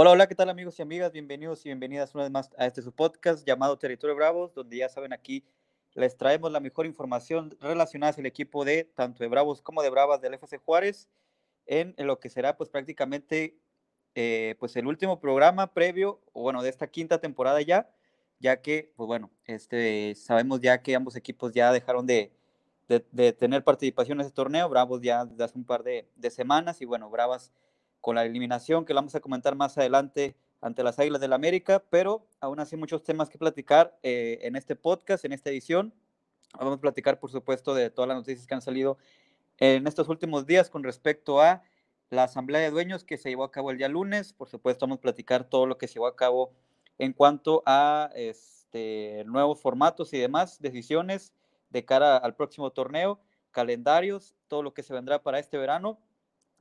Hola, hola, ¿qué tal amigos y amigas? Bienvenidos y bienvenidas una vez más a este su podcast llamado Territorio Bravos, donde ya saben aquí les traemos la mejor información relacionada al equipo de tanto de Bravos como de Bravas del FC Juárez en, lo que será pues prácticamente eh, pues el último programa previo, bueno, de esta quinta temporada ya, ya que pues bueno, este, sabemos ya que ambos equipos ya dejaron de, de, tener participación en este torneo, Bravos ya desde hace un par de, de semanas y bueno, Bravas con la eliminación que la vamos a comentar más adelante ante las Águilas del la América, pero aún así muchos temas que platicar eh, en este podcast, en esta edición. Vamos a platicar, por supuesto, de todas las noticias que han salido en estos últimos días con respecto a la asamblea de dueños que se llevó a cabo el día lunes. Por supuesto, vamos a platicar todo lo que se llevó a cabo en cuanto a este, nuevos formatos y demás decisiones de cara al próximo torneo, calendarios, todo lo que se vendrá para este verano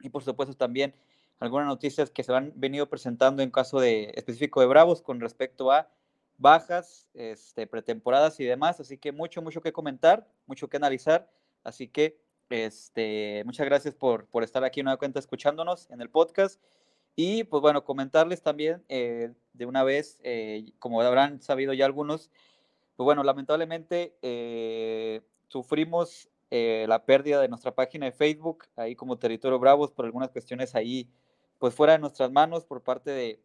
y por supuesto también algunas noticias que se han venido presentando en caso de específico de Bravos con respecto a bajas, este, pretemporadas y demás. Así que mucho, mucho que comentar, mucho que analizar. Así que este, muchas gracias por, por estar aquí una cuenta escuchándonos en el podcast. Y pues bueno, comentarles también eh, de una vez, eh, como habrán sabido ya algunos, pues bueno, lamentablemente eh, sufrimos la pérdida de nuestra página de Facebook, ahí como Territorio Bravos, por algunas cuestiones ahí pues fuera de nuestras manos por parte de,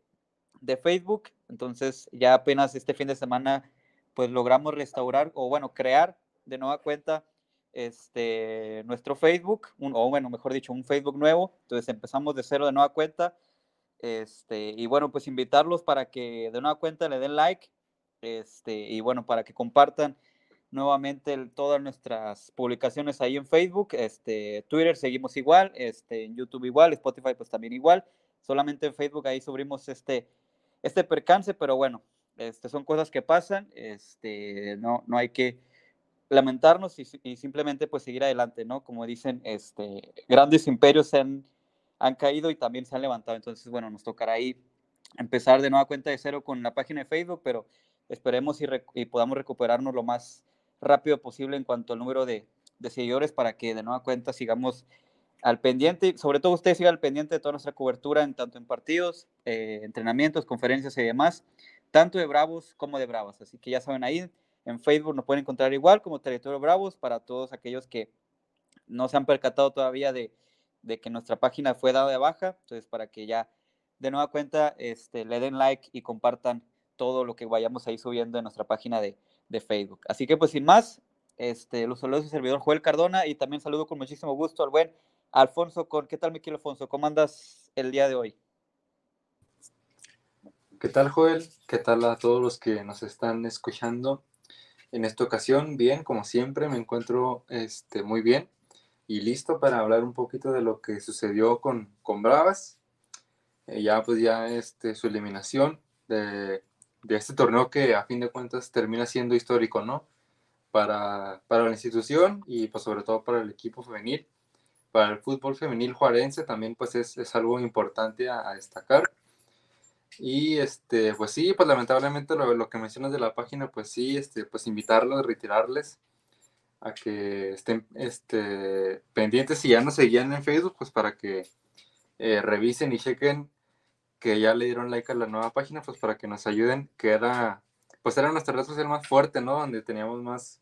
de Facebook. Entonces ya apenas este fin de semana pues logramos restaurar o bueno, crear de nueva cuenta este, nuestro Facebook, o bueno, mejor dicho, un Facebook nuevo. Entonces empezamos de cero de nueva cuenta. Este, y bueno, pues invitarlos para que de nueva cuenta le den like. Este, y bueno, para que compartan nuevamente todas nuestras publicaciones ahí en Facebook, este, Twitter seguimos igual, este, en YouTube igual, Spotify pues también igual, solamente en Facebook ahí subimos este, este percance, pero bueno, este, son cosas que pasan, este, no, no hay que lamentarnos y, simplemente pues seguir adelante, ¿no? Como dicen, este, grandes imperios han, han caído y también se han levantado, entonces bueno, nos tocará ahí empezar de nueva cuenta de cero con la página de Facebook, pero esperemos y, y podamos recuperarnos lo más rápido posible en cuanto al número de, seguidores para que de nueva cuenta sigamos al pendiente, sobre todo ustedes sigan al pendiente de toda nuestra cobertura en tanto en partidos, eh, entrenamientos, conferencias y demás, tanto de Bravos como de Bravas. Así que ya saben ahí, en Facebook nos pueden encontrar igual como Territorio Bravos para todos aquellos que no se han percatado todavía de, que nuestra página fue dada de baja. Entonces, para que ya de nueva cuenta este, le den like y compartan todo lo que vayamos ahí subiendo en nuestra página de, de Facebook. Así que pues sin más, este, los saludos de servidor Joel Cardona y también saludo con muchísimo gusto al buen Alfonso con ¿qué tal mi Alfonso? ¿Cómo andas el día de hoy? ¿Qué tal Joel? ¿Qué tal a todos los que nos están escuchando? En esta ocasión, bien, como siempre, me encuentro este, muy bien y listo para hablar un poquito de lo que sucedió con, con Bravas. Eh, ya pues ya este, su eliminación de de este torneo que a fin de cuentas termina siendo histórico, ¿no? Para, para la institución y pues sobre todo para el equipo femenil. Para el fútbol femenil juarense también pues es, es algo importante a, destacar. Y este, pues sí, pues lamentablemente lo, lo, que mencionas de la página, pues sí, este, pues invitarlos, retirarles a que estén este, pendientes si ya no seguían en Facebook, pues para que eh, revisen y chequen que ya le dieron like a la nueva página, pues para que nos ayuden, que era, pues era nuestra red social más fuerte, ¿no? Donde teníamos más,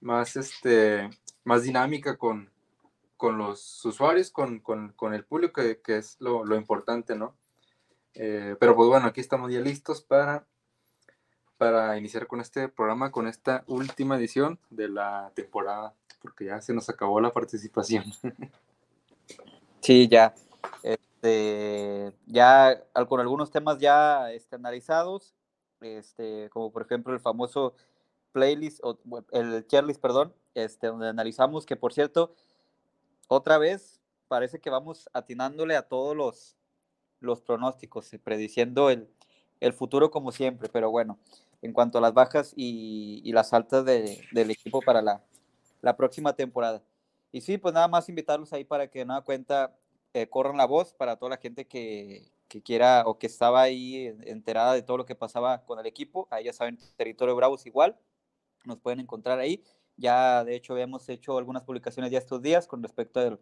más, este, más dinámica con, con los usuarios, con, con, el público, que, es lo, importante, ¿no? Eh, pero pues bueno, aquí estamos ya listos para, para iniciar con este programa, con esta última edición de la temporada, porque ya se nos acabó la participación. Sí, ya. Este, ya con algunos temas ya este, analizados, este, como por ejemplo el famoso playlist, o, el tier list, perdón, este, donde analizamos que, por cierto, otra vez parece que vamos atinándole a todos los, los pronósticos, prediciendo el, el futuro como siempre, pero bueno, en cuanto a las bajas y, y las altas de, del equipo para la, la próxima temporada. Y sí, pues nada más invitarlos ahí para que de nueva cuenta eh, corran la voz para toda la gente que, que, quiera o que estaba ahí enterada de todo lo que pasaba con el equipo. Ahí ya saben, Territorio Bravos igual, nos pueden encontrar ahí. Ya, de hecho, hemos hecho algunas publicaciones ya estos días con respecto a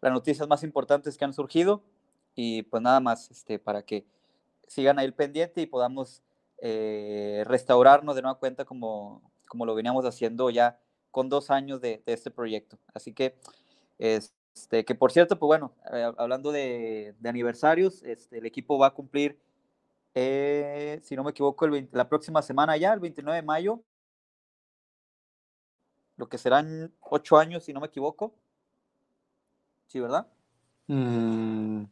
las noticias más importantes que han surgido. Y pues nada más, este, para que sigan ahí el pendiente y podamos eh, restaurarnos de nueva cuenta como, como lo veníamos haciendo ya con dos años de, este proyecto. Así que, este, que por cierto, pues bueno, eh, hablando de, aniversarios, este, el equipo va a cumplir, eh, si no me equivoco, la próxima semana ya, el 29 de mayo, lo que serán ocho años, si no me equivoco. Sí, ¿verdad? Mm.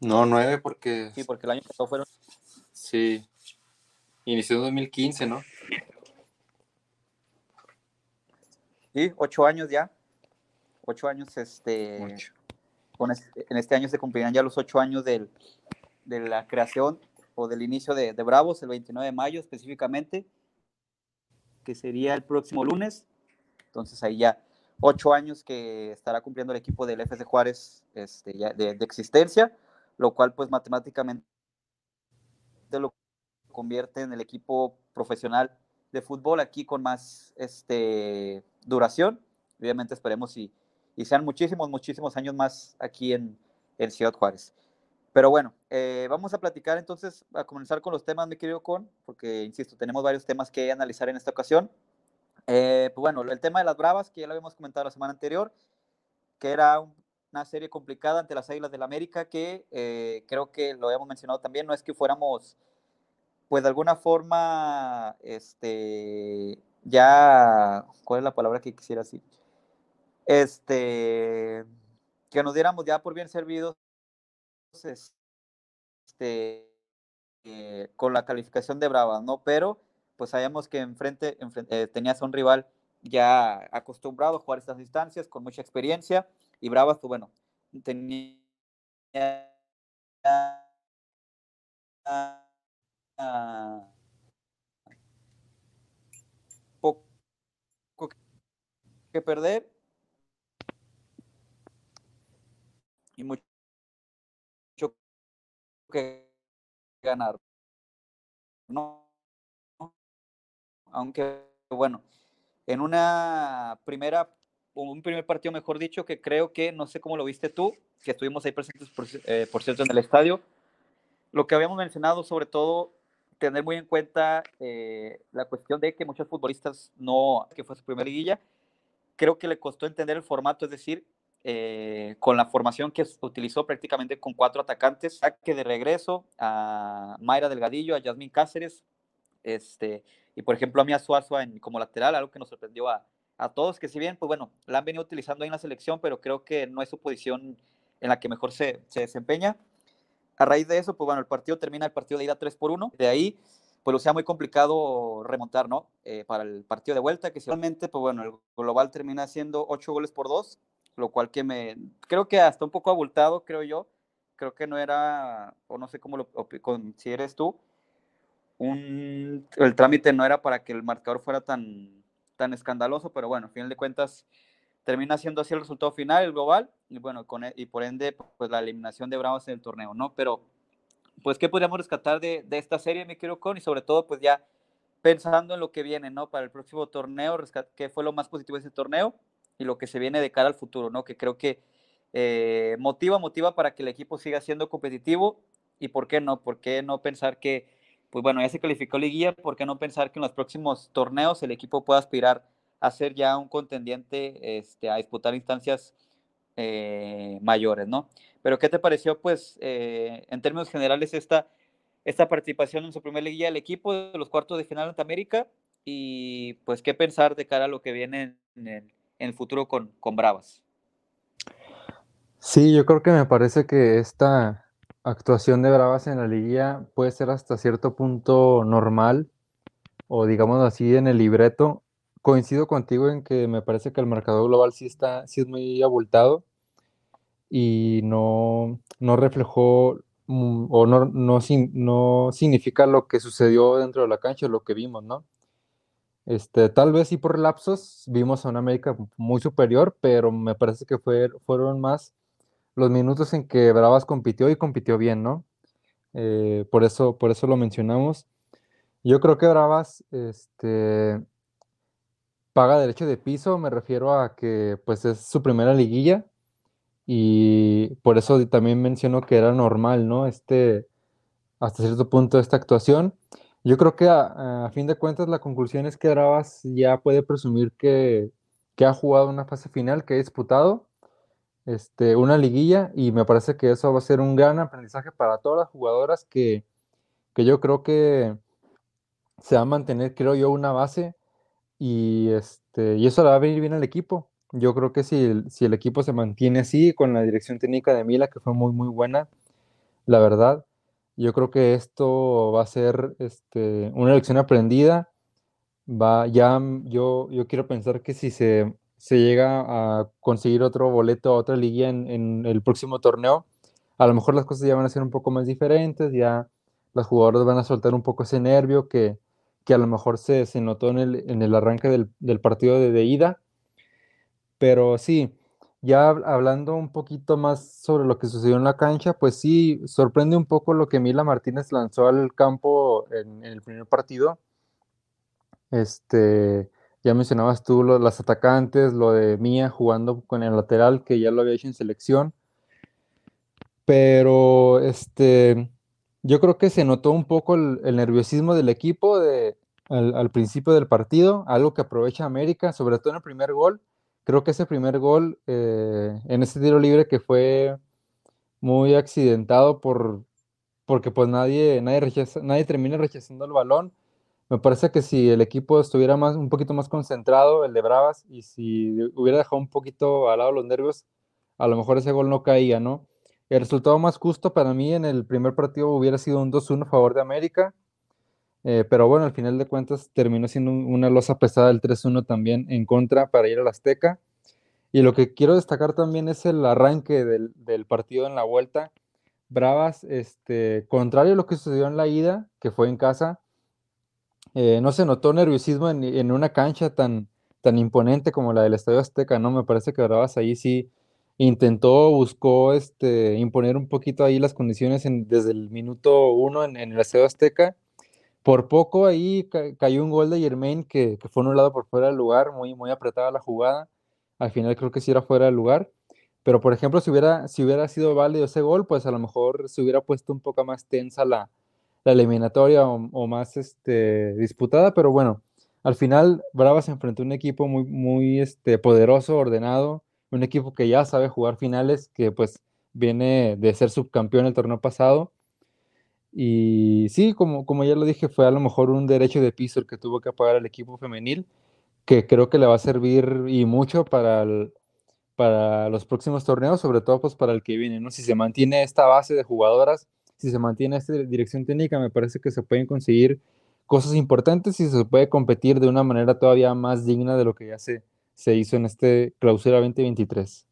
no, nueve porque... Sí, porque el año pasado fueron... Sí, inició en 2015, ¿no? Sí, ocho años ya. Ocho años, este... en este año se cumplirán ya los ocho años de la creación o del inicio de, de Bravos, el 29 de mayo específicamente que sería el próximo lunes. Entonces ahí ya ocho años que estará cumpliendo el equipo del FC Juárez este, ya de, existencia, lo cual pues matemáticamente lo convierte en el equipo profesional de fútbol aquí con más este, duración. Obviamente esperemos y, y sean muchísimos, muchísimos años más aquí en, en Ciudad Juárez. Pero bueno, eh, vamos a platicar entonces, a comenzar con los temas, mi querido Con, porque, insisto, tenemos varios temas que analizar en esta ocasión. Eh, pues bueno, el tema de las Bravas, que ya lo habíamos comentado la semana anterior, que era una serie complicada ante las Águilas del la América, que eh, creo que lo habíamos mencionado también, no es que fuéramos, pues de alguna forma, este, ya, ¿cuál es la palabra que quisiera decir? Este, que nos diéramos ya por bien servidos este, eh, con la calificación de Bravas, ¿no? Pero pues sabíamos que enfrente, eh, tenías a un rival ya acostumbrado a jugar estas distancias, con mucha experiencia, y Bravas, pues bueno, tenía poco que perder y mucho que ganar. No, aunque bueno, en una primera, un primer partido, mejor dicho, que creo que, no sé cómo lo viste tú, que estuvimos ahí presentes, por, eh, por cierto, en el estadio, lo que habíamos mencionado, sobre todo, tener muy en cuenta eh, la cuestión de que muchos futbolistas no, que fue su primera liguilla, creo que le costó entender el formato, es decir, eh, con la formación que utilizó prácticamente con cuatro atacantes, saque de regreso a Mayra Delgadillo, a Yasmín Cáceres, este, y por ejemplo a Mia Suazo en, como lateral, algo que nos sorprendió a, a, todos, que si bien, pues bueno, la han venido utilizando ahí en la selección, pero creo que no es su posición en la que mejor se, se desempeña. A raíz de eso, pues bueno, el partido termina el partido de ida 3 por 1, de ahí pues lo sea muy complicado remontar, ¿no? Eh, para el partido de vuelta, que realmente, pues bueno, el global termina siendo 8 goles por 2, lo cual que me, creo que hasta un poco abultado, creo yo, creo que no era, o no sé cómo lo consideres tú, un, el trámite no era para que el marcador fuera tan, tan escandaloso, pero bueno, a final de cuentas termina siendo así el resultado final, el global, y bueno, con, e, y por ende, pues la eliminación de Bravos en el torneo, ¿no? Pero, pues, ¿qué podríamos rescatar de, de esta serie, me quiero con? Y sobre todo, pues ya pensando en lo que viene, ¿no? Para el próximo torneo, ¿qué fue lo más positivo de ese torneo? Y lo que se viene de cara al futuro, ¿no? Que creo que eh, motiva, motiva para que el equipo siga siendo competitivo y por qué no, por qué no pensar que, pues bueno, ya se calificó liguilla, por qué no pensar que en los próximos torneos el equipo pueda aspirar a ser ya un contendiente, este, a disputar instancias eh, mayores, ¿no? Pero ¿qué te pareció, pues, eh, en términos generales, esta, esta participación en su primer liguilla del equipo de los cuartos de final ante América? Y pues, ¿qué pensar de cara a lo que viene en el, en el futuro con, con Bravas. Sí, yo creo que me parece que esta actuación de Bravas en la liguilla puede ser hasta cierto punto normal o digamos así en el libreto. Coincido contigo en que me parece que el marcador global sí está, sí es muy abultado y no, no reflejó mm, o no, no, no significa lo que sucedió dentro de la cancha, lo que vimos, ¿no? Este, tal vez sí por lapsos vimos a una América muy superior, pero me parece que fue, fueron más los minutos en que Bravas compitió y compitió bien, ¿no? Eh, por, eso, por eso lo mencionamos. Yo creo que Bravas este, paga derecho de piso, me refiero a que pues es su primera liguilla y por eso también menciono que era normal, ¿no? Este, hasta cierto punto esta actuación. Yo creo que a, fin de cuentas la conclusión es que Bravas ya puede presumir que, que, ha jugado una fase final, que ha disputado este, una liguilla y me parece que eso va a ser un gran aprendizaje para todas las jugadoras que, que yo creo que se va a mantener, creo yo, una base y, este, y eso le va a venir bien al equipo. Yo creo que si si el equipo se mantiene así, con la dirección técnica de Mila, que fue muy, muy buena, la verdad, yo creo que esto va a ser este, una lección aprendida. Va, ya yo, yo quiero pensar que si se, se llega a conseguir otro boleto a otra liga en, en, el próximo torneo, a lo mejor las cosas ya van a ser un poco más diferentes, ya los jugadores van a soltar un poco ese nervio que, que a lo mejor se, se notó en el, en el arranque del, del partido de, de, ida. Pero sí, ya hablando un poquito más sobre lo que sucedió en la cancha, pues sí, sorprende un poco lo que Mila Martínez lanzó al campo en, en el primer partido. Este, ya mencionabas tú lo, las atacantes, lo de Mía jugando con el lateral, que ya lo había hecho en selección. Pero este, yo creo que se notó un poco el, el nerviosismo del equipo de, al, al, principio del partido, algo que aprovecha América, sobre todo en el primer gol. Creo que ese primer gol eh, en ese tiro libre que fue muy accidentado por, porque pues nadie, nadie, rechaza, nadie termina rechazando el balón. Me parece que si el equipo estuviera más, un poquito más concentrado, el de Bravas, y si hubiera dejado un poquito al lado los nervios, a lo mejor ese gol no caía, ¿no? El resultado más justo para mí en el primer partido hubiera sido un 2-1 a favor de América, eh, pero bueno, al final de cuentas terminó siendo una losa pesada el 3-1 también en contra para ir al Azteca. Y lo que quiero destacar también es el arranque del, partido en la vuelta. Bravas, este, contrario a lo que sucedió en la ida, que fue en casa, eh, no se notó nerviosismo en, en, una cancha tan, tan imponente como la del Estadio Azteca, ¿no? Me parece que Bravas ahí sí intentó, buscó este, imponer un poquito ahí las condiciones desde el minuto uno en, en, el Estadio Azteca. Por poco ahí ca cayó un gol de Germain que, que, fue anulado por fuera del lugar, muy, muy apretada la jugada. Al final creo que sí era fuera del lugar. Pero, por ejemplo, si hubiera, si hubiera sido válido ese gol, pues a lo mejor se hubiera puesto un poco más tensa la, la eliminatoria o, o, más este, disputada. Pero bueno, al final Brava se enfrentó a un equipo muy, muy este, poderoso, ordenado, un equipo que ya sabe jugar finales, que pues viene de ser subcampeón el torneo pasado. Y sí, como, como ya lo dije, fue a lo mejor un derecho de piso el que tuvo que pagar el equipo femenil, que creo que le va a servir y mucho para, para los próximos torneos, sobre todo pues para el que viene, ¿no? Si se mantiene esta base de jugadoras, si se mantiene esta dirección técnica, me parece que se pueden conseguir cosas importantes y se puede competir de una manera todavía más digna de lo que ya se, se hizo en este clausura 2023.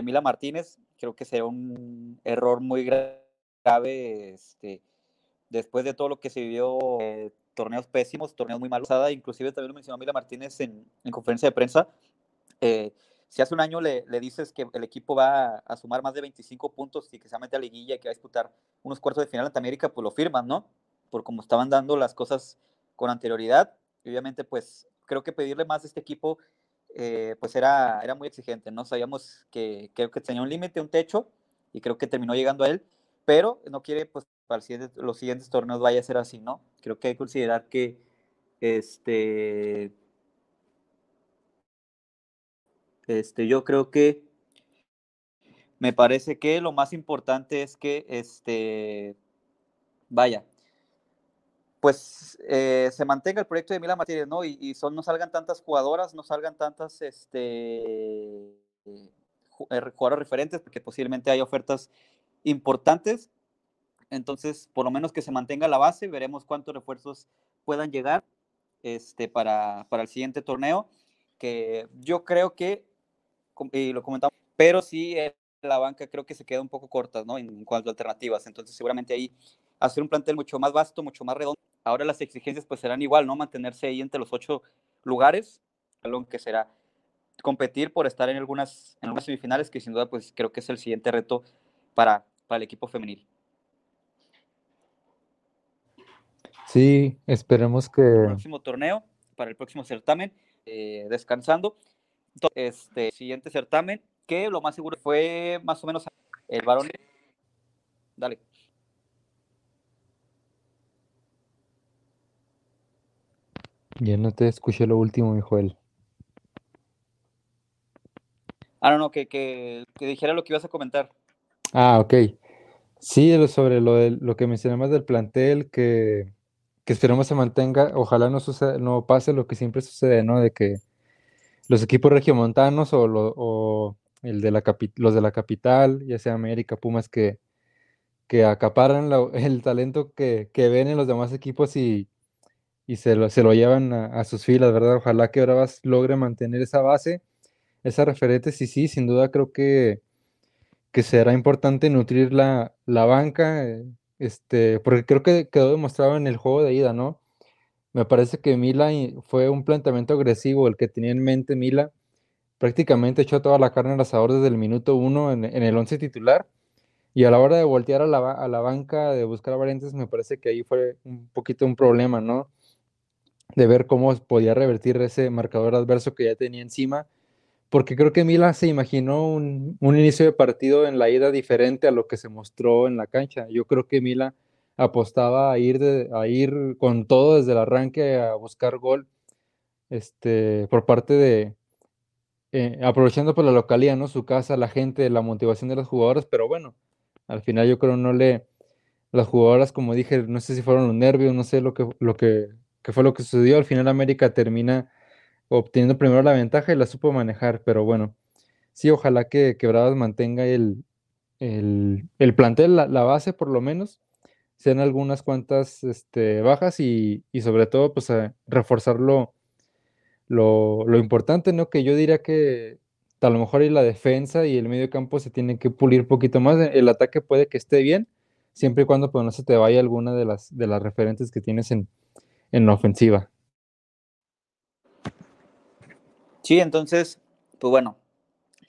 Emila Martínez, creo que sería un error muy grave este, después de todo lo que se vivió, eh, torneos pésimos, torneos muy malos, inclusive también lo mencionó Emila Martínez en, en conferencia de prensa. Eh, si hace un año le, le, dices que el equipo va a sumar más de 25 puntos y que se mete a liguilla y que va a disputar unos cuartos de final ante América, pues lo firman, ¿no? Por cómo estaban dando las cosas con anterioridad. Y obviamente, pues creo que pedirle más a este equipo eh, pues era, era muy exigente, ¿no? Sabíamos que creo que tenía un límite, un techo, y creo que terminó llegando a él, pero no quiere, pues, para los siguientes torneos vaya a ser así, ¿no? Creo que hay que considerar que, este, Este, yo creo que me parece que lo más importante es que, este, vaya, pues eh, se mantenga el proyecto de Mila Martínez, ¿no? Y, y, son, no salgan tantas jugadoras, no salgan tantas, este, eh, jugadoras referentes, porque posiblemente hay ofertas importantes. Entonces, por lo menos que se mantenga la base, veremos cuántos refuerzos puedan llegar este, para, para el siguiente torneo, que yo creo que, y lo comentamos, pero sí la banca creo que se queda un poco corta, ¿no? En cuanto a alternativas. Entonces, seguramente ahí hacer un plantel mucho más vasto, mucho más redondo. Ahora las exigencias pues serán igual, ¿no? Mantenerse ahí entre los ocho lugares, lo que será competir por estar en algunas, en algunas semifinales, que sin duda pues creo que es el siguiente reto para, para el equipo femenil. Sí, esperemos que... El próximo torneo, para el próximo certamen, eh, descansando. Este siguiente certamen, que lo más seguro fue más o menos el varón. Dale. Ya no te escuché lo último, mi Joel. Ah, no, no, que, que, que, dijera lo que ibas a comentar. Ah, ok. Sí, sobre lo, de, lo que mencionamos del plantel, que, que esperemos se mantenga. Ojalá no, suceda, no pase lo que siempre sucede, ¿no? De que los equipos regiomontanos o, lo, o el de la los de la capital, ya sea América, Pumas, que, que acaparan la, el talento que, que, ven en los demás equipos y, y se, lo, se lo llevan a, sus filas, ¿verdad? Ojalá que Bravas logre mantener esa base, esa referente, sí, sí, sin duda creo que, que será importante nutrir la, la banca, eh, este, porque creo que quedó demostrado en el juego de ida, ¿no? Me parece que Mila fue un planteamiento agresivo el que tenía en mente Mila. Prácticamente echó toda la carne al asador desde el minuto uno en, en el once titular. Y a la hora de voltear a la, a la, banca, de buscar variantes, me parece que ahí fue un poquito un problema, ¿no? De ver cómo podía revertir ese marcador adverso que ya tenía encima. Porque creo que Mila se imaginó un, un inicio de partido en la ida diferente a lo que se mostró en la cancha. Yo creo que Mila apostaba a ir, a ir con todo desde el arranque a buscar gol este, por parte de, eh, aprovechando por la localidad, ¿no? Su casa, la gente, la motivación de los jugadores, pero bueno, al final yo creo no le, las jugadoras, como dije, no sé si fueron los nervios, no sé lo que, lo que, que fue lo que sucedió, al final América termina obteniendo primero la ventaja y la supo manejar, pero bueno, sí, ojalá que, que Bravas mantenga el, el, el plantel, la, base por lo menos, sean algunas cuantas este, bajas y, y, sobre todo pues reforzar lo, lo, lo, importante, ¿no? Que yo diría que a lo mejor y la defensa y el medio campo se tienen que pulir un poquito más, el ataque puede que esté bien, siempre y cuando pues, no se te vaya alguna de las, de las referentes que tienes en, en la ofensiva. Sí, entonces, pues bueno,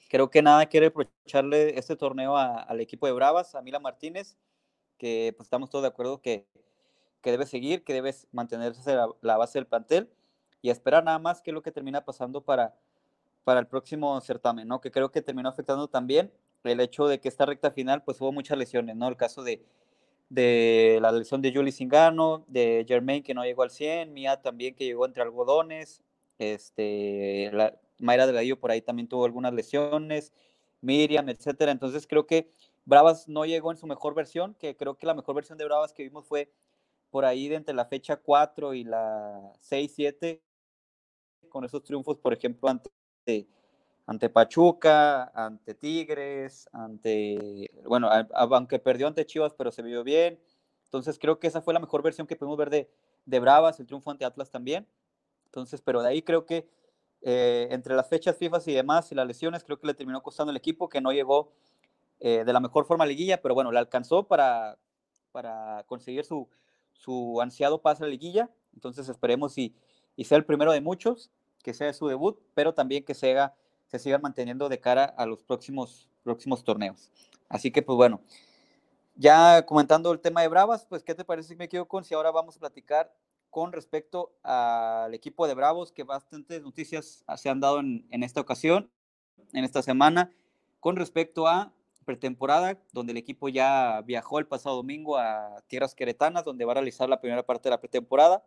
creo que nada quiere reprocharle este torneo al equipo de Bravas, a Mila Martínez, que pues estamos todos de acuerdo que, que debe seguir, que debe mantenerse la, la, base del plantel y esperar nada más qué es lo que termina pasando para, para el próximo certamen, ¿no? Que creo que terminó afectando también el hecho de que esta recta final pues hubo muchas lesiones, ¿no? El caso de, de la lesión de Julie Singano, de Germain que no llegó al 100, Mía también que llegó entre algodones, este, la, Mayra Delgadillo por ahí también tuvo algunas lesiones, Miriam, etcétera. Entonces creo que Bravas no llegó en su mejor versión, que creo que la mejor versión de Bravas que vimos fue por ahí de entre la fecha 4 y la 6-7, con esos triunfos, por ejemplo, ante, ante Pachuca, ante Tigres, ante, bueno, aunque perdió ante Chivas, pero se vio bien. Entonces creo que esa fue la mejor versión que pudimos ver de, de Bravas, el triunfo ante Atlas también. Entonces, pero de ahí creo que eh, entre las fechas FIFA y demás y las lesiones, creo que le terminó costando el equipo que no llegó eh, de la mejor forma a liguilla, pero bueno, le alcanzó para, para conseguir su, su ansiado pase a la liguilla. Entonces esperemos y, y sea el primero de muchos, que sea su debut, pero también que se, haga, se siga manteniendo de cara a los próximos, próximos torneos. Así que pues bueno, ya comentando el tema de Bravas, pues ¿qué te parece si me quedo con si ahora vamos a platicar con respecto al equipo de Bravos, que bastantes noticias se han dado en, en esta ocasión, en esta semana, con respecto a pretemporada, donde el equipo ya viajó el pasado domingo a Tierras Queretanas, donde va a realizar la primera parte de la pretemporada.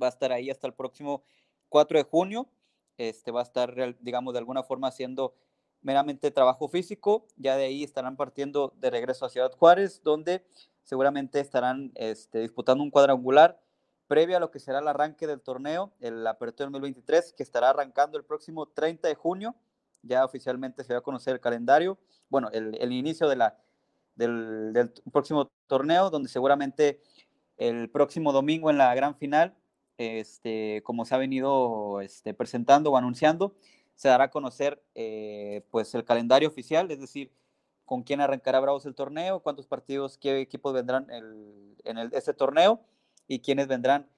Va a estar ahí hasta el próximo 4 de junio. Este, va a estar, digamos, de alguna forma haciendo meramente trabajo físico. Ya de ahí estarán partiendo de regreso a Ciudad Juárez, donde seguramente estarán este, disputando un cuadrangular previo a lo que será el arranque del torneo, el Apertura 2023, que estará arrancando el próximo 30 de junio. Ya oficialmente se va a conocer el calendario, bueno, el, el inicio de la, del, del, próximo torneo, donde seguramente el próximo domingo en la gran final, este, como se ha venido este, presentando o anunciando, se dará a conocer eh, pues el calendario oficial, es decir, con quién arrancará Bravos el torneo, cuántos partidos, qué equipos vendrán en el, este torneo y quiénes vendrán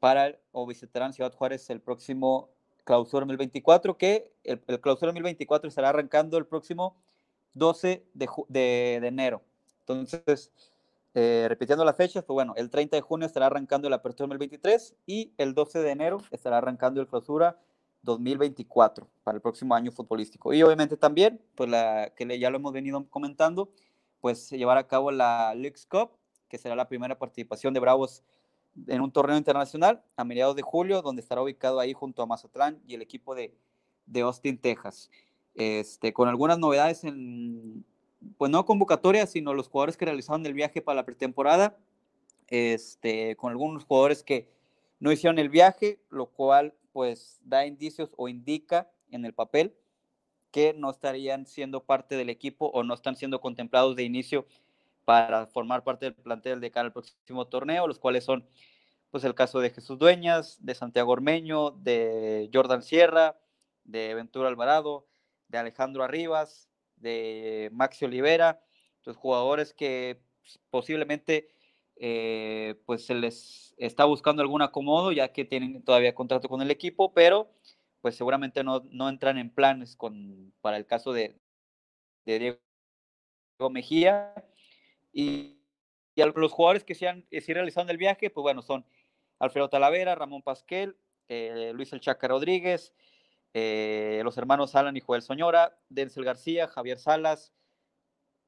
para o visitarán Ciudad Juárez el próximo clausura 2024, que el, el clausura 2024 estará arrancando el próximo 12 de, de, de enero. Entonces, eh, repitiendo las fechas, pues bueno, el 30 de junio estará arrancando el Apertura 2023 y el 12 de enero estará arrancando el Clausura 2024 para el próximo año futbolístico. Y obviamente también, pues que ya lo hemos venido comentando, pues se llevará a cabo la Leagues Cup, que será la primera participación de Bravos en un torneo internacional a mediados de julio, donde estará ubicado ahí junto a Mazatlán y el equipo de, de Austin, Texas. Este, con algunas novedades en, pues no convocatorias, sino los jugadores que realizaron el viaje para la pretemporada, este, con algunos jugadores que no hicieron el viaje, lo cual pues da indicios o indica en el papel que no estarían siendo parte del equipo o no están siendo contemplados de inicio para formar parte del plantel de cara al próximo torneo, los cuales son pues el caso de Jesús Dueñas, de Santiago Ormeño, de Jordan Sierra, de Ventura Alvarado, de Alejandro Arribas, de Maxi Olivera, los jugadores que posiblemente eh, pues se les está buscando algún acomodo ya que tienen todavía contrato con el equipo, pero pues seguramente no, no entran en planes con, para el caso de, de Diego Mejía. Y, los jugadores que se han realizado el viaje, pues bueno, son Alfredo Talavera, Ramón Pasquel, eh, Luis El Chaca Rodríguez, eh, los hermanos Alan y Joel Soñora, Denzel García, Javier Salas,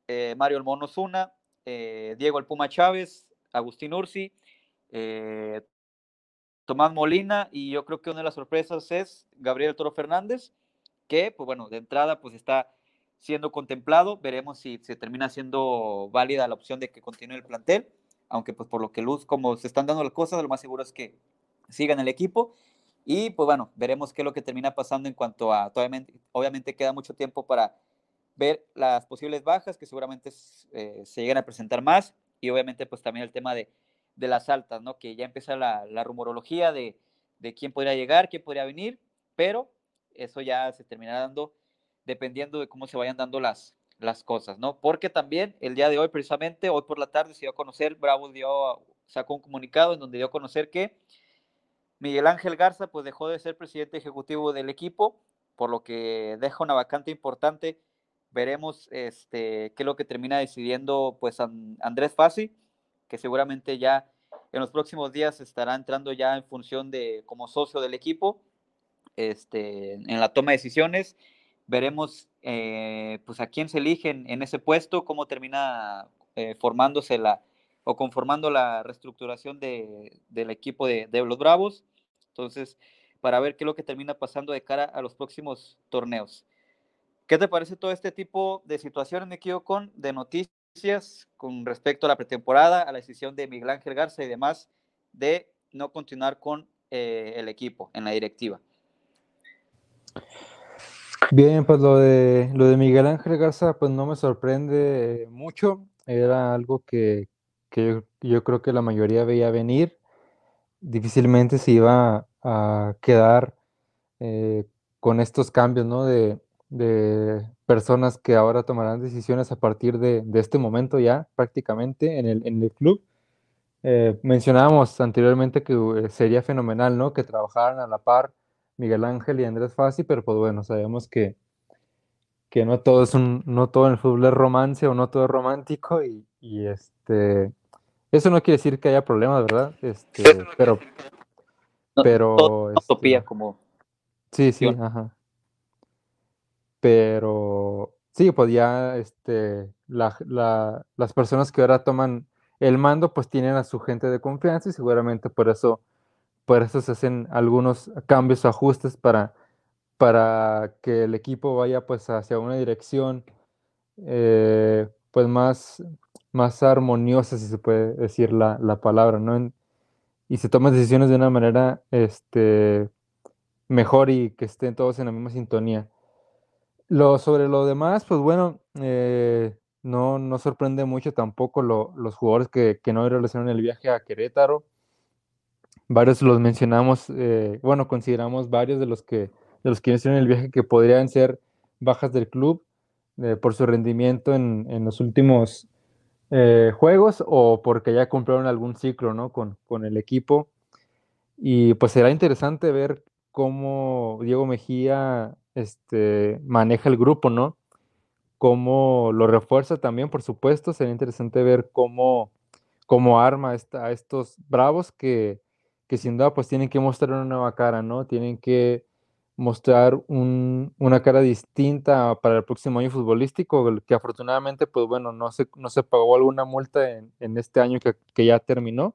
eh, Mario El Mono Zuna, eh, Diego El Puma Chávez, Agustín Ursi, Tomás Molina y yo creo que una de las sorpresas es Gabriel Toro Fernández, que pues bueno, de entrada pues está siendo contemplado, veremos si se termina siendo válida la opción de que continúe el plantel, aunque pues por lo que luz, como se están dando las cosas, lo más seguro es que sigan el equipo y pues bueno, veremos qué es lo que termina pasando en cuanto a, obviamente, obviamente queda mucho tiempo para ver las posibles bajas que seguramente eh, se lleguen a presentar más y obviamente pues también el tema de, de las altas, ¿no? Que ya empieza la, la rumorología de, de, quién podría llegar, quién podría venir, pero eso ya se terminará dando dependiendo de cómo se vayan dando las, las cosas, ¿no? Porque también el día de hoy, precisamente, hoy por la tarde se dio a conocer, Bravo dio, sacó un comunicado en donde dio a conocer que Miguel Ángel Garza pues dejó de ser presidente ejecutivo del equipo, por lo que deja una vacante importante. Veremos este, qué es lo que termina decidiendo pues Andrés Fassi, que seguramente ya en los próximos días estará entrando ya en función de como socio del equipo este, en la toma de decisiones. Veremos eh, pues a quién se elige en, ese puesto, cómo termina eh, formándose la, o conformando la reestructuración de, del equipo de, los Bravos. Entonces, para ver qué es lo que termina pasando de cara a los próximos torneos. ¿Qué te parece todo este tipo de situaciones, quedo con de noticias con respecto a la pretemporada, a la decisión de Miguel Ángel Garza y demás de no continuar con eh, el equipo en la directiva? Bien, pues lo de, lo de Miguel Ángel Garza, pues no me sorprende mucho. Era algo que, que yo, creo que la mayoría veía venir difícilmente se iba a quedar eh, con estos cambios, ¿no? De, de, personas que ahora tomarán decisiones a partir de, de este momento ya prácticamente en el, en el club. Eh, mencionábamos anteriormente que eh, sería fenomenal, ¿no? Que trabajaran a la par Miguel Ángel y Andrés Fassi, pero pues bueno, sabemos que, que no todo es un, no todo en el fútbol es romance o no todo es romántico y, y este eso no quiere decir que haya problemas, ¿verdad? Este, pero. No, pero. Este, utopía como. Sí, sí, ajá. Pero. Sí, pues ya este, la, la, las personas que ahora toman el mando, pues tienen a su gente de confianza y seguramente por eso, por eso se hacen algunos cambios o ajustes para, para que el equipo vaya pues hacia una dirección eh, pues más, más armoniosa, si se puede decir la, palabra, ¿no? y se toman decisiones de una manera este, mejor y que estén todos en la misma sintonía. Lo, sobre lo demás, pues bueno, eh, no, no sorprende mucho tampoco los jugadores que, que no realizaron el viaje a Querétaro. Varios los mencionamos, eh, bueno, consideramos varios de los que de los que hicieron el viaje que podrían ser bajas del club eh, por su rendimiento en, en los últimos eh, juegos o porque ya cumplieron algún ciclo ¿no? con, con, el equipo. Y pues será interesante ver cómo Diego Mejía este, maneja el grupo, ¿no? Cómo lo refuerza también, por supuesto. Será interesante ver cómo, cómo arma a estos bravos que, que sin duda pues tienen que mostrar una nueva cara, ¿no? Tienen que mostrar una cara distinta para el próximo año futbolístico, que afortunadamente, pues bueno, no se, no se pagó alguna multa en, este año que, ya terminó.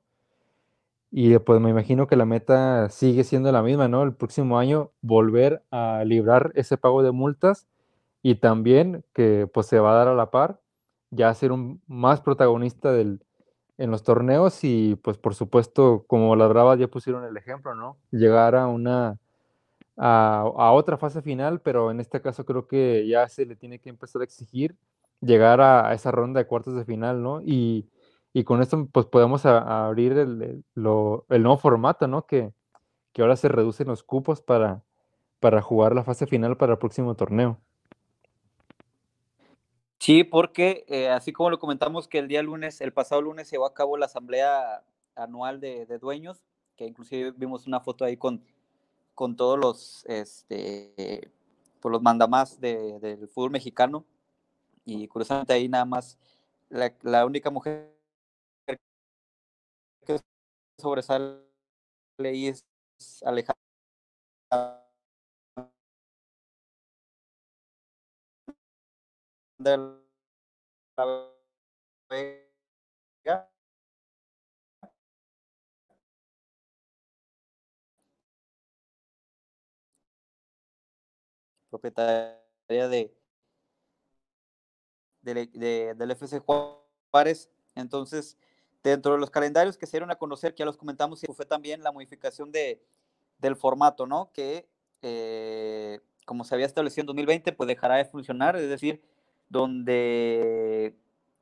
Y pues me imagino que la meta sigue siendo la misma, ¿no? El próximo año volver a librar ese pago de multas y también que pues se va a dar a la par, ya ser un más protagonista del, en los torneos y pues por supuesto, como las Bravas ya pusieron el ejemplo, ¿no? Llegar a una a, otra fase final, pero en este caso creo que ya se le tiene que empezar a exigir llegar a, esa ronda de cuartos de final, ¿no? Y, con esto pues podemos abrir el, nuevo formato, ¿no? Que, ahora se reducen los cupos para, para jugar la fase final para el próximo torneo. Sí, porque eh, así como lo comentamos que el día lunes, el pasado lunes se llevó a cabo la asamblea anual de, de dueños, que inclusive vimos una foto ahí con con todos los, este, por los mandamás de, del fútbol mexicano. Y curiosamente ahí nada más la, la única mujer que sobresale es Alejandra propietaria de, del FC Juárez. Entonces, dentro de los calendarios que se dieron a conocer, que ya los comentamos, fue también la modificación de, del formato, ¿no? Que, eh, como se había establecido en 2020, pues dejará de funcionar, es decir, donde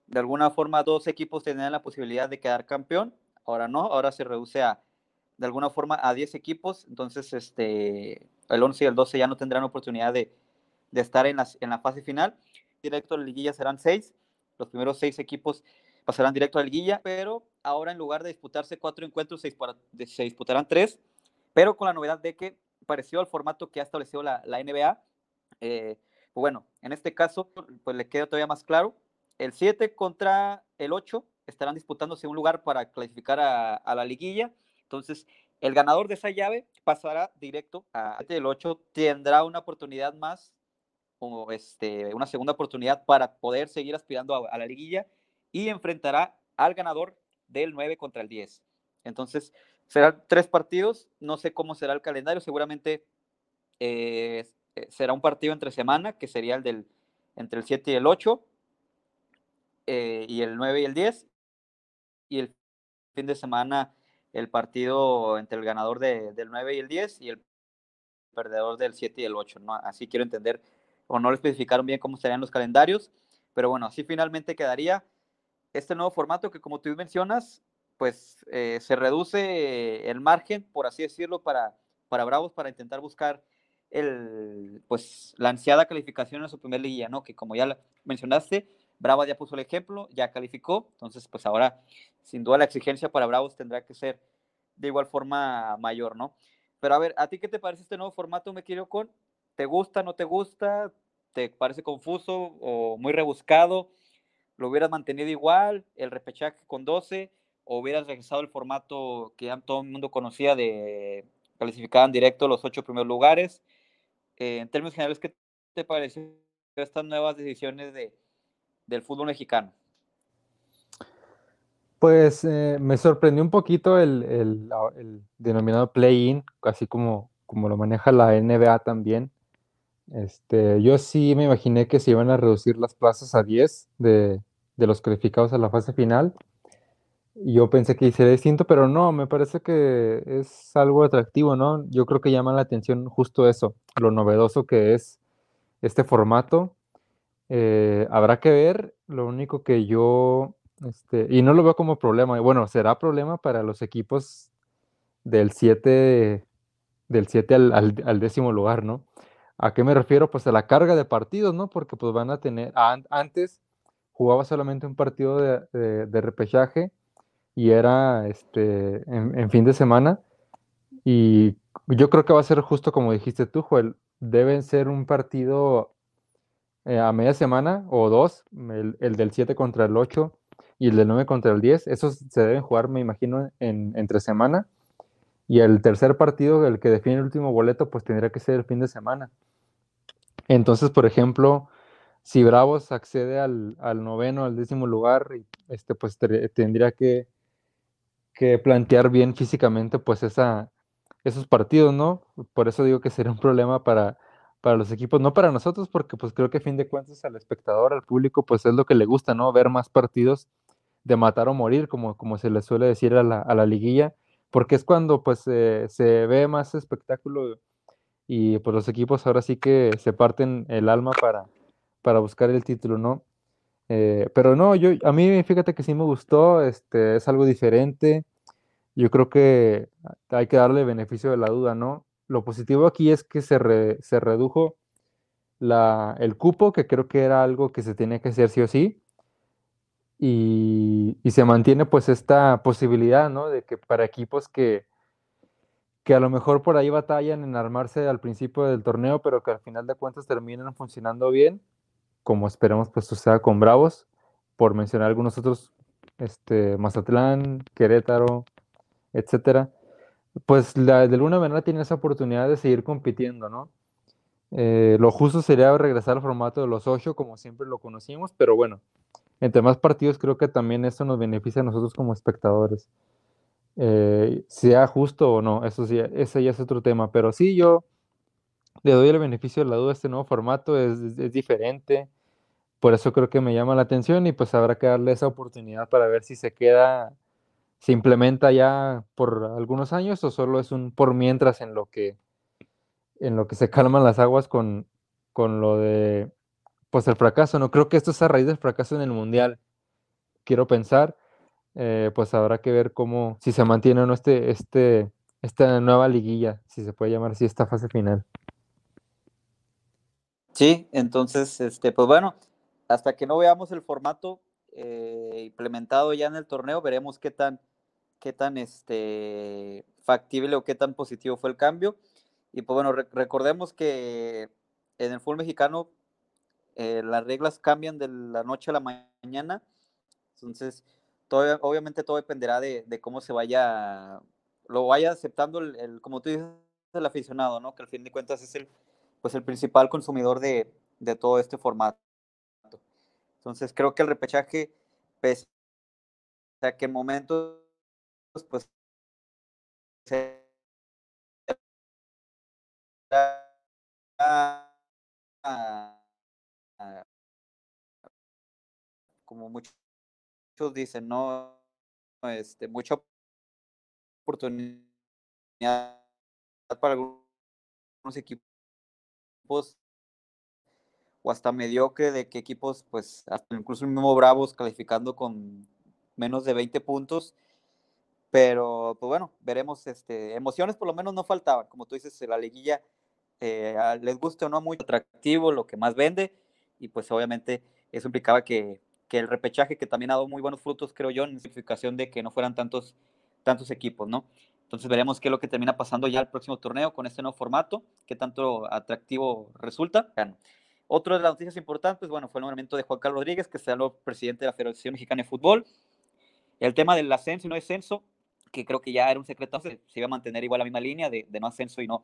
de alguna forma dos equipos tendrán la posibilidad de quedar campeón, ahora no, ahora se reduce a, de alguna forma, a 10 equipos, entonces, este, el 11 y el 12 ya no tendrán oportunidad de, estar en, en la fase final. Directo a la liguilla serán seis. Los primeros seis equipos pasarán directo a la liguilla, pero ahora en lugar de disputarse cuatro encuentros, se, disputarán tres, pero con la novedad de que, parecido al formato que ha establecido la, NBA, eh, pues bueno, en este caso, pues le queda todavía más claro. El 7 contra el 8 estarán disputándose un lugar para clasificar a, a la liguilla. Entonces, el ganador de esa llave pasará directo a el 8, tendrá una oportunidad más, o este, una segunda oportunidad para poder seguir aspirando a, la liguilla y enfrentará al ganador del 9 contra el 10. Entonces, serán tres partidos, no sé cómo será el calendario, seguramente eh, eh, será un partido entre semana, que sería el del entre el 7 y el 8, eh, y el 9 y el 10, y el fin de semana el partido entre el ganador del 9 y el 10 y el perdedor del 7 y el 8, ¿no? Así quiero entender, o no le especificaron bien cómo serían los calendarios, pero bueno, así finalmente quedaría este nuevo formato que como tú mencionas, pues eh, se reduce el margen, por así decirlo, para, para Bravos, para intentar buscar el, pues, la ansiada calificación en su primer liguilla, ¿no? Que como ya mencionaste, Bravos ya puso el ejemplo, ya calificó, entonces pues ahora sin duda la exigencia para Bravos tendrá que ser de igual forma mayor, ¿no? Pero a ver, ¿a ti qué te parece este nuevo formato, me quiero con? ¿Te gusta, no te gusta? ¿Te parece confuso o muy rebuscado? ¿Lo hubieras mantenido igual, el repechaje con 12? ¿O hubieras regresado al formato que ya todo el mundo conocía de clasificar en directo los ocho primeros lugares? Eh, en términos generales, ¿qué te pareció estas nuevas decisiones de, del fútbol mexicano? Pues eh, me sorprendió un poquito el, denominado play-in, así como, como lo maneja la NBA también. Este, yo sí me imaginé que se iban a reducir las plazas a 10 de, de los calificados a la fase final. Yo pensé que sería distinto, pero no, me parece que es algo atractivo, ¿no? Yo creo que llama la atención justo eso, lo novedoso que es este formato. Eh, habrá que ver, lo único que yo, este, y no lo veo como problema, bueno, será problema para los equipos del 7 del 7 al, décimo lugar, ¿no? ¿A qué me refiero? Pues a la carga de partidos, ¿no? Porque pues van a tener, antes jugaba solamente un partido de, repechaje y era este, en, fin de semana. Y yo creo que va a ser justo como dijiste tú, Joel. Deben ser un partido eh, a media semana o dos, el, el del 7 contra el 8 y el del 9 contra el 10. Esos se deben jugar, me imagino, en, entre semana. Y el tercer partido, el que define el último boleto, pues tendría que ser el fin de semana. Entonces, por ejemplo, si Bravos accede al, al noveno, al décimo lugar, este, pues tendría que que plantear bien físicamente pues esa, esos partidos, ¿no? Por eso digo que sería un problema para, para los equipos, no para nosotros, porque pues creo que a fin de cuentas al espectador, al público, pues es lo que le gusta, ¿no? Ver más partidos de matar o morir, como, como se le suele decir a la, a la liguilla, porque es cuando pues se ve más espectáculo y pues los equipos ahora sí que se parten el alma para, para buscar el título, ¿no? Eh, pero no, yo, a mí fíjate que sí me gustó, este, es algo diferente. Yo creo que hay que darle beneficio de la duda, ¿no? Lo positivo aquí es que se, se redujo la, el cupo, que creo que era algo que se tenía que hacer sí o sí, y, y se mantiene pues esta posibilidad, ¿no? De que para equipos que, que a lo mejor por ahí batallan en armarse al principio del torneo, pero que al final de cuentas terminan funcionando bien, como esperemos pues suceda con Bravos, por mencionar algunos otros, este, Mazatlán, Querétaro, etcétera, pues la, de alguna manera tiene esa oportunidad de seguir compitiendo, ¿no? Eh, lo justo sería regresar al formato de los ocho, como siempre lo conocimos, pero bueno, entre más partidos creo que también eso nos beneficia a nosotros como espectadores. Eh, sea justo o no, eso sí, ese ya es otro tema, pero sí yo le doy el beneficio de la duda a este nuevo formato, es, es diferente, por eso creo que me llama la atención y pues habrá que darle esa oportunidad para ver si se queda, se implementa ya por algunos años o solo es un por mientras en lo que, en lo que se calman las aguas con, con lo de pues el fracaso. No creo que esto es a raíz del fracaso en el mundial. Quiero pensar, eh, pues habrá que ver cómo, si se mantiene o no este, este, esta nueva liguilla, si se puede llamar así, esta fase final. Sí, entonces, este, pues bueno, hasta que no veamos el formato eh, implementado ya en el torneo, veremos qué tan, qué tan este, factible o qué tan positivo fue el cambio. Y pues bueno, recordemos que en el fútbol mexicano eh, las reglas cambian de la noche a la mañana. Entonces, todo, obviamente todo dependerá de, cómo se vaya, lo vaya aceptando el, como tú dices, el aficionado, ¿no? Que al fin de cuentas es el, pues el principal consumidor de, de todo este formato. Entonces creo que el repechaje, pese a que en momentos, pues, como muchos dicen, no, este, mucha oportunidad para algunos equipos o hasta mediocre de que equipos, pues hasta incluso el mismo Bravos calificando con menos de 20 puntos. Pero, pues bueno, veremos, este, emociones por lo menos no faltaban. Como tú dices, la liguilla eh, les guste o no muy atractivo, lo que más vende. Y pues obviamente eso implicaba que, que el repechaje, que también ha dado muy buenos frutos, creo yo, en la significación de que no fueran tantos, tantos equipos, ¿no? Entonces veremos qué es lo que termina pasando ya el próximo torneo con este nuevo formato, qué tanto atractivo resulta. Otra de las noticias importantes, bueno, fue el nombramiento de Juan Carlos Rodríguez, que se el presidente de la Federación Mexicana de Fútbol. El tema del ascenso y no descenso, que creo que ya era un secreto, se, iba a mantener igual la misma línea de, no ascenso y no,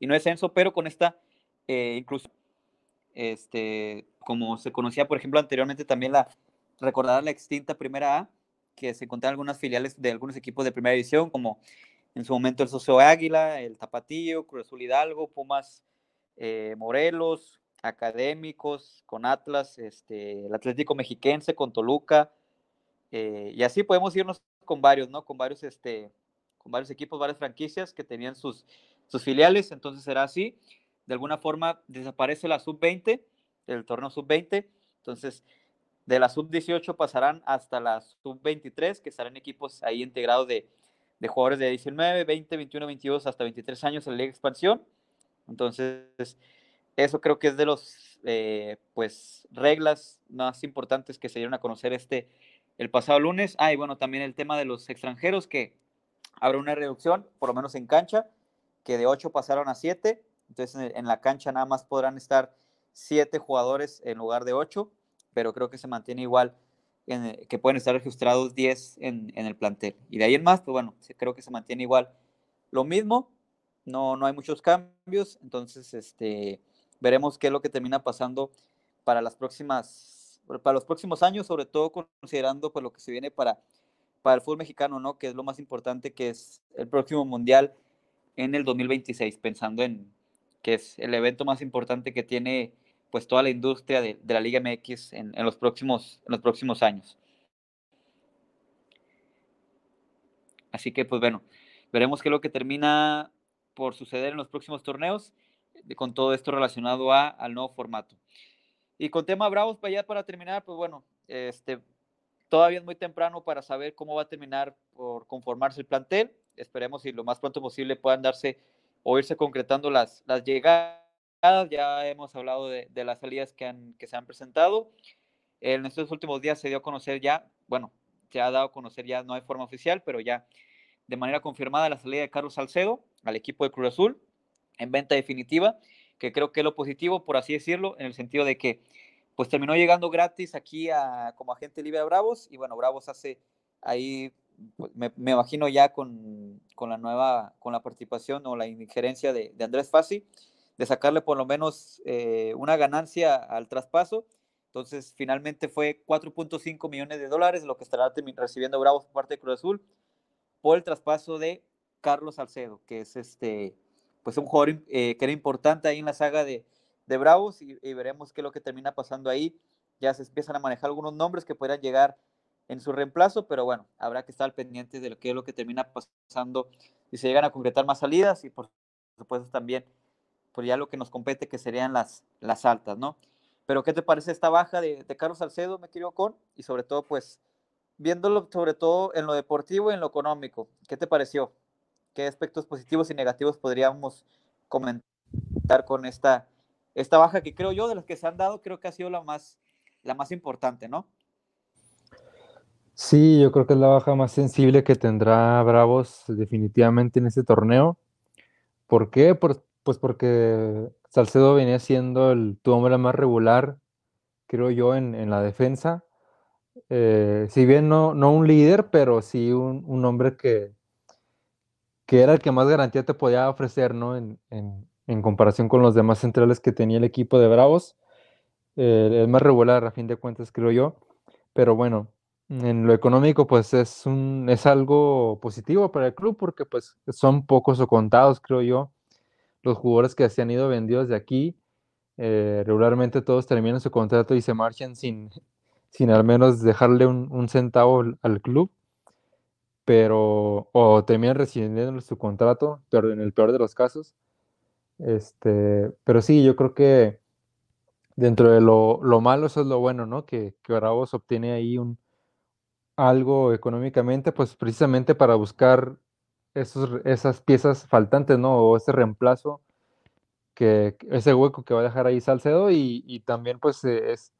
y no descenso, pero con esta eh, incluso, este, como se conocía, por ejemplo, anteriormente también la, recordar la extinta Primera A, que se encontraban algunas filiales de algunos equipos de Primera División, como en su momento el Socio Águila, el Tapatío, Cruz Azul Hidalgo, Pumas eh, Morelos, Académicos, con Atlas, este, el Atlético Mexiquense, con Toluca, eh, y así podemos irnos con varios, ¿no? Con varios, este, con varios equipos, varias franquicias que tenían sus, sus filiales, entonces será así. De alguna forma desaparece la sub-20, el torneo sub-20, entonces de la sub-18 pasarán hasta la sub-23, que estarán equipos ahí integrados de, de jugadores de 19, 20, 21, 22 hasta 23 años en la Liga Expansión. Entonces, eso creo que es de los eh, pues reglas más importantes que se dieron a conocer este el pasado lunes. Ah, y bueno, también el tema de los extranjeros, que habrá una reducción, por lo menos en cancha, que de 8 pasaron a 7. Entonces, en, la cancha nada más podrán estar 7 jugadores en lugar de 8, pero creo que se mantiene igual, en, que pueden estar registrados 10 en, en, el plantel. Y de ahí en más, pues bueno, creo que se mantiene igual lo mismo. No, no hay muchos cambios, entonces este, veremos qué es lo que termina pasando para las próximas, para los próximos años, sobre todo considerando pues, lo que se viene para, para el fútbol mexicano, ¿no? Que es lo más importante, que es el próximo mundial en el 2026, pensando en que es el evento más importante que tiene pues toda la industria de, la Liga MX en, en, los próximos, en los próximos años. Así que pues bueno, veremos qué es lo que termina por suceder en los próximos torneos con todo esto relacionado a, al nuevo formato. Y con tema Bravos, para allá para terminar, pues bueno, este, todavía es muy temprano para saber cómo va a terminar por conformarse el plantel. Esperemos y lo más pronto posible puedan darse o irse concretando las, las llegadas. Ya hemos hablado de, de las salidas que, han, que se han presentado. En estos últimos días se dio a conocer ya, bueno, se ha dado a conocer ya, no hay forma oficial, pero ya de manera confirmada la salida de Carlos Salcedo al equipo de Cruz Azul en venta definitiva, que creo que es lo positivo, por así decirlo, en el sentido de que pues terminó llegando gratis aquí a, como agente libre a Bravos y bueno, Bravos hace ahí, pues, me, me, imagino ya con, con, la nueva, con la participación o la injerencia de, Andrés Fassi, de sacarle por lo menos eh, una ganancia al traspaso. Entonces, finalmente fue 4.5 millones de dólares lo que estará recibiendo Bravos por parte de Cruz Azul por el traspaso de Carlos Salcedo, que es este, pues un jugador eh, que era importante ahí en la saga de, de Bravos y, veremos qué es lo que termina pasando ahí. Ya se empiezan a manejar algunos nombres que podrían llegar en su reemplazo, pero bueno, habrá que estar pendientes de lo que es lo que termina pasando y se llegan a concretar más salidas y por supuesto también, pues ya lo que nos compete que serían las, las altas, ¿no? Pero ¿qué te parece esta baja de, de Carlos Salcedo, me quiero con? Y sobre todo, pues, viéndolo sobre todo en lo deportivo y en lo económico, ¿qué te pareció? Qué aspectos positivos y negativos podríamos comentar con esta, esta baja que creo yo de las que se han dado, creo que ha sido la más, la más importante, ¿no? Sí, yo creo que es la baja más sensible que tendrá Bravos definitivamente en este torneo. ¿Por qué? Por, pues porque Salcedo venía siendo el, tu hombre más regular, creo yo, en, en la defensa. Eh, si bien no, no, un líder, pero sí un, un hombre que, que era el que más garantía te podía ofrecer, ¿no? En, en, en comparación con los demás centrales que tenía el equipo de Bravos. El más regular, a fin de cuentas, creo yo. Pero bueno, en lo económico, pues es, un, es algo positivo para el club porque pues son pocos o contados, creo yo, los jugadores que se han ido vendidos de aquí. Eh, regularmente todos terminan su contrato y se marchan sin, sin al menos dejarle un, un centavo al club pero o terminan rescindiendo su contrato, pero en el peor de los casos. Este, pero sí, yo creo que dentro de lo, lo malo, eso es lo bueno, ¿no? Que, que Bravos obtiene ahí un, algo económicamente, pues precisamente para buscar esos, esas piezas faltantes, ¿no? O ese reemplazo, que, ese hueco que va a dejar ahí Salcedo y, y también pues es,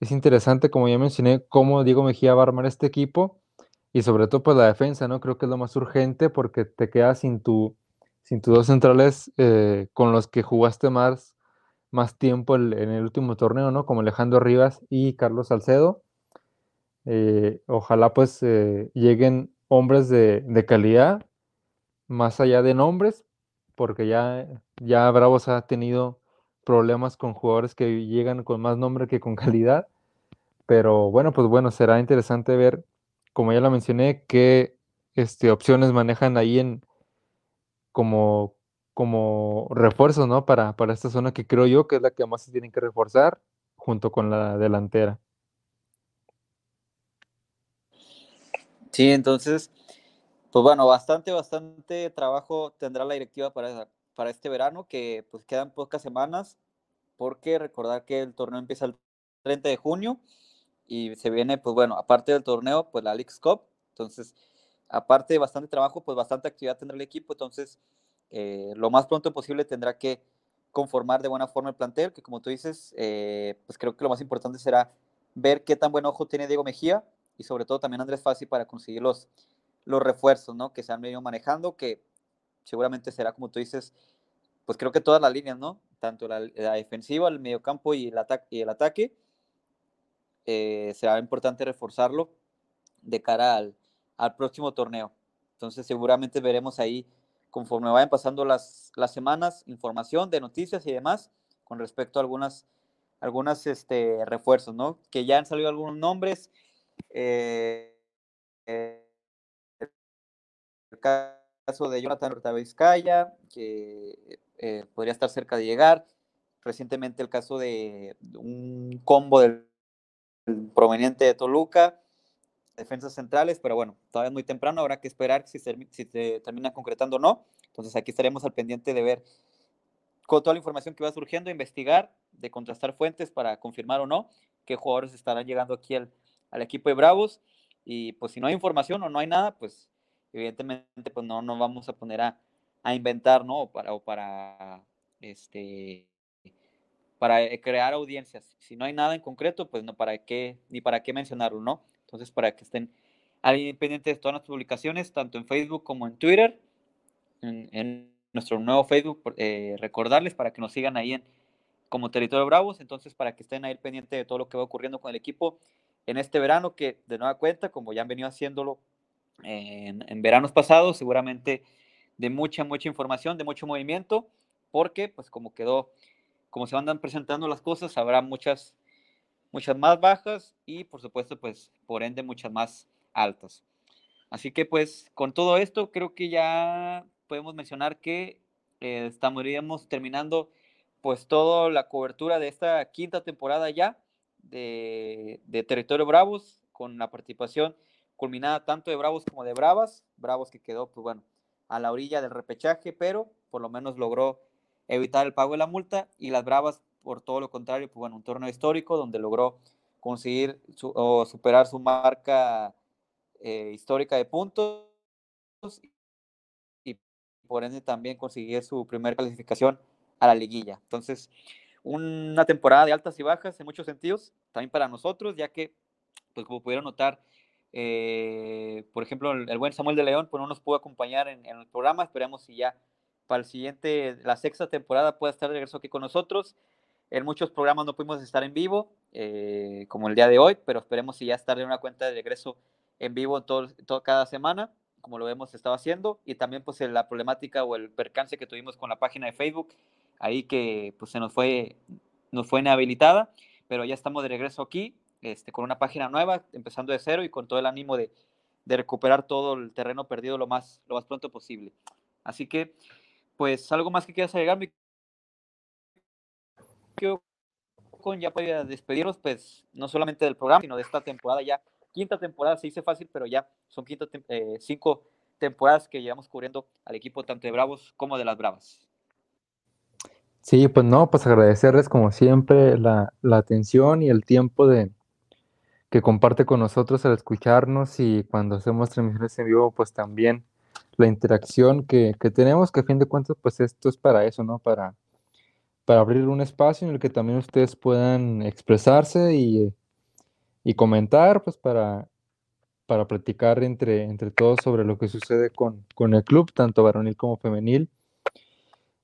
es interesante, como ya mencioné, cómo Diego Mejía va a armar este equipo y sobre todo pues la defensa, ¿no? Creo que es lo más urgente porque te quedas sin tu sin tus dos centrales eh, con los que jugaste más, más tiempo en el último torneo, ¿no? Como Alejandro Rivas y Carlos Salcedo. Eh, ojalá pues eh, lleguen hombres de, de, calidad, más allá de nombres, porque ya, ya Bravos ha tenido problemas con jugadores que llegan con más nombre que con calidad. Pero bueno, pues bueno, será interesante ver como ya lo mencioné, qué este, opciones manejan ahí en como, como refuerzos, ¿no? Para, para esta zona que creo yo que es la que más se tienen que reforzar junto con la delantera. Sí, entonces, pues bueno, bastante, bastante trabajo tendrá la directiva para, para este verano, que pues quedan pocas semanas, porque recordar que el torneo empieza el 30 de junio y se viene, pues bueno, aparte del torneo, pues la League Cup, entonces, aparte de bastante trabajo, pues bastante actividad tendrá el equipo, entonces, eh, lo más pronto posible tendrá que conformar de buena forma el plantel, que como tú dices, eh, pues creo que lo más importante será ver qué tan buen ojo tiene Diego Mejía y sobre todo también Andrés Fassi para conseguir los, los refuerzos, ¿no? Que se han venido manejando, que seguramente será, como tú dices, pues creo que todas las líneas, ¿no? Tanto la, defensiva, el mediocampo y el, y el ataque, eh, será importante reforzarlo de cara al, próximo torneo. Entonces seguramente veremos ahí conforme vayan pasando las, las semanas, información de noticias y demás con respecto a algunas, algunas este, refuerzos, ¿no? Que ya han salido algunos nombres. Eh, el caso de Jonathan Vizcaya, que eh, podría estar cerca de llegar. Recientemente el caso de un combo del, proveniente de Toluca, defensas centrales, pero bueno, todavía es muy temprano, habrá que esperar si se, si termina concretando o no. Entonces aquí estaremos al pendiente de ver con toda la información que va surgiendo, investigar, de contrastar fuentes para confirmar o no qué jugadores estarán llegando aquí al, al equipo de Bravos. Y pues si no hay información o no hay nada, pues evidentemente pues no nos vamos a poner a, a inventar, ¿no? O para, o para, este, para eh, crear audiencias. Si no hay nada en concreto, pues no para qué, ni para qué mencionarlo, ¿no? Entonces, para que estén ahí pendientes de todas las publicaciones, tanto en Facebook como en Twitter, en, nuestro nuevo Facebook, eh, recordarles para que nos sigan ahí en como Territorio Bravos, entonces para que estén ahí pendientes de todo lo que va ocurriendo con el equipo en este verano, que de nueva cuenta, como ya han venido haciéndolo en, en veranos pasados, seguramente de mucha, mucha información, de mucho movimiento, porque pues como quedó, como se van presentando las cosas, habrá muchas muchas más bajas y por supuesto, pues por ende muchas más altas. Así que pues con todo esto creo que ya podemos mencionar que eh, estaríamos terminando pues toda la cobertura de esta quinta temporada ya de, de Territorio Bravos con la participación culminada tanto de Bravos como de Bravas, Bravos que quedó pues bueno a la orilla del repechaje, pero por lo menos logró evitar el pago de la multa y las Bravas por todo lo contrario, pues bueno, un torneo histórico donde logró conseguir o superar su marca eh, histórica de puntos y por ende también conseguir su primera clasificación a la liguilla. Entonces, una temporada de altas y bajas en muchos sentidos, también para nosotros, ya que, pues como pudieron notar, eh, por ejemplo, el, buen Samuel de León, pues no nos pudo acompañar en, en el programa, esperemos si ya para el siguiente, la sexta temporada pueda estar de regreso aquí con nosotros. En muchos programas no pudimos estar en vivo, eh, como el día de hoy, pero esperemos si ya estar en una cuenta de regreso en vivo todo, todo, cada semana, como lo hemos estado haciendo, y también pues la problemática o el percance que tuvimos con la página de Facebook, ahí que pues se nos fue, nos fue inhabilitada, pero ya estamos de regreso aquí, este, con una página nueva, empezando de cero y con todo el ánimo de, de recuperar todo el terreno perdido lo más, lo más pronto posible. Así que, pues, algo más que quieras agregar, mi con ya para despedirnos, pues no solamente del programa, sino de esta temporada ya, quinta temporada, se dice fácil, pero ya son quinta, eh, cinco temporadas que llevamos cubriendo al equipo tanto de Bravos como de las Bravas. Sí, pues no, pues agradecerles como siempre la, la atención y el tiempo de que comparte con nosotros al escucharnos y cuando hacemos transmisiones en vivo, pues también la interacción que, que tenemos, que a fin de cuentas, pues esto es para eso, ¿no? Para para abrir un espacio en el que también ustedes puedan expresarse y, comentar, pues para, para platicar entre, entre todos sobre lo que sucede con, el club, tanto varonil como femenil.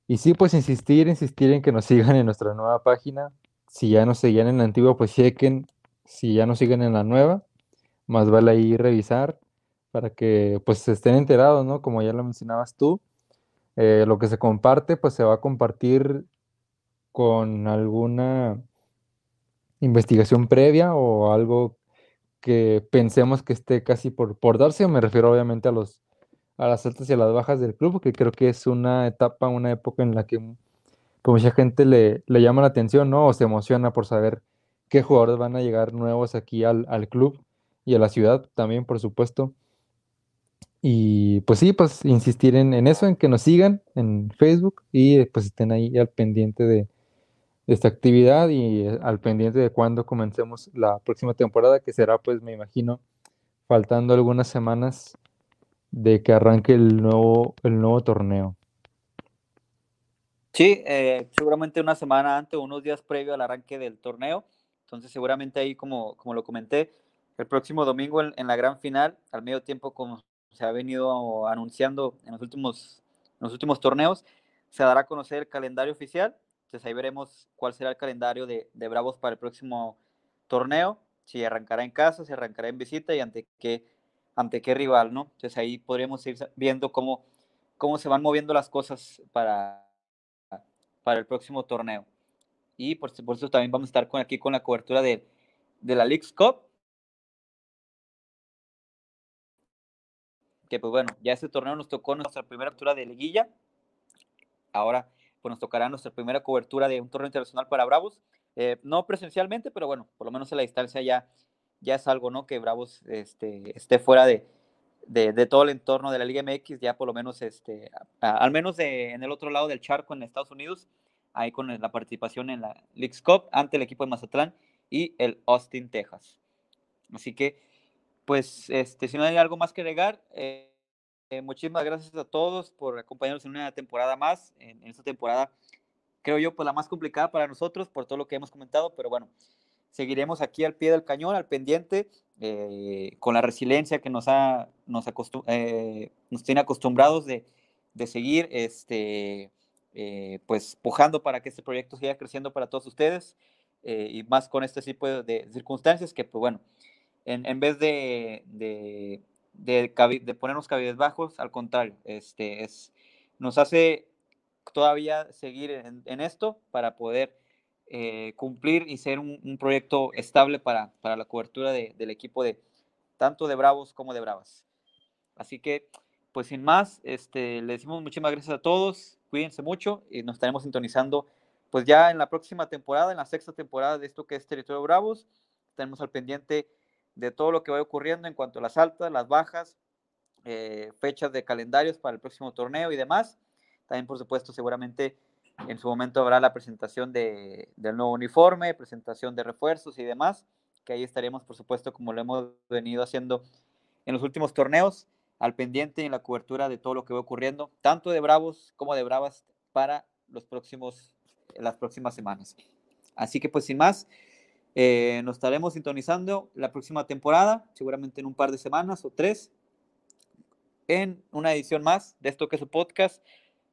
Y sí, pues insistir, insistir en que nos sigan en nuestra nueva página. Si ya nos seguían en la antigua, pues chequen. Si ya nos siguen en la nueva, más vale ahí revisar para que pues estén enterados, ¿no? Como ya lo mencionabas tú, eh, lo que se comparte, pues se va a compartir con alguna investigación previa o algo que pensemos que esté casi por, por darse, me refiero obviamente a los, a las altas y a las bajas del club, que creo que es una etapa, una época en la que mucha gente le, le llama la atención, ¿no? O se emociona por saber qué jugadores van a llegar nuevos aquí al, al club y a la ciudad también, por supuesto. Y pues sí, pues insistir en, en, eso, en que nos sigan en Facebook y pues estén ahí al pendiente de, esta actividad y eh, al pendiente de cuándo comencemos la próxima temporada, que será pues me imagino faltando algunas semanas de que arranque el nuevo, el nuevo torneo. Sí, eh, seguramente una semana antes unos días previo al arranque del torneo. Entonces seguramente ahí, como, como lo comenté, el próximo domingo en, en la gran final, al medio tiempo, como se ha venido anunciando en los últimos, en los últimos torneos, se dará a conocer el calendario oficial. Entonces ahí veremos cuál será el calendario de, de Bravos para el próximo torneo, si arrancará en casa, si arrancará en visita y ante qué, ante qué rival, ¿no? Entonces ahí podremos ir viendo cómo, cómo se van moviendo las cosas para, para el próximo torneo. Y por supuesto también vamos a estar con, aquí con la cobertura de, de la League's Cup, que pues bueno, ya este torneo nos tocó nuestra primera cobertura de liguilla. Ahora pues nos tocará nuestra primera cobertura de un torneo internacional para Bravos. Eh, no presencialmente, pero bueno, por lo menos en la distancia ya, ya es algo, ¿no? Que Bravos este, esté fuera de, de, todo el entorno de la Liga MX, ya por lo menos, este, a, al menos de, en el otro lado del charco en Estados Unidos, ahí con la participación en la League's Cup ante el equipo de Mazatlán y el Austin, Texas. Así que pues este, si no hay algo más que agregar, eh, eh, muchísimas gracias a todos por acompañarnos en una temporada más, en, esta temporada, creo yo, pues la más complicada para nosotros por todo lo que hemos comentado, pero bueno, seguiremos aquí al pie del cañón, al pendiente, eh, con la resiliencia que nos, ha, nos, eh, nos tiene acostumbrados de, de seguir, este, pues, pujando para que este proyecto siga creciendo para todos ustedes, y más con este tipo de, de circunstancias que, pues bueno, en, en vez de, de, de, de ponernos bajos, al contrario, este, es, nos hace todavía seguir en, en esto para poder eh, cumplir y ser un, un, proyecto estable para, para la cobertura de, del equipo de tanto de Bravos como de Bravas. Así que, pues sin más, este, le decimos muchísimas gracias a todos, cuídense mucho y nos estaremos sintonizando pues ya en la próxima temporada, en la sexta temporada de esto que es Territorio Bravos. Tenemos al pendiente de todo lo que va ocurriendo en cuanto a las altas, las bajas, eh, fechas de calendarios para el próximo torneo y demás. También, por supuesto, seguramente en su momento habrá la presentación de, del nuevo uniforme, presentación de refuerzos y demás, que ahí estaremos, por supuesto, como lo hemos venido haciendo en los últimos torneos, al pendiente en la cobertura de todo lo que va ocurriendo, tanto de Bravos como de Bravas para los próximos, las próximas semanas. Así que, pues, sin más, eh, nos estaremos sintonizando la próxima temporada, seguramente en un par de semanas o tres, en una edición más de esto que es su podcast,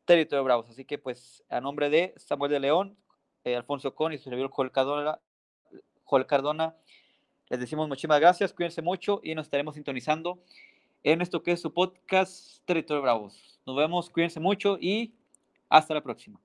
Territorio Bravos. Así que pues a nombre de Samuel de León, eh, Alfonso Con y su servidor Joel Joel Cardona, les decimos muchísimas gracias, cuídense mucho y nos estaremos sintonizando en esto que es su podcast Territorio Bravos. Nos vemos, cuídense mucho y hasta la próxima.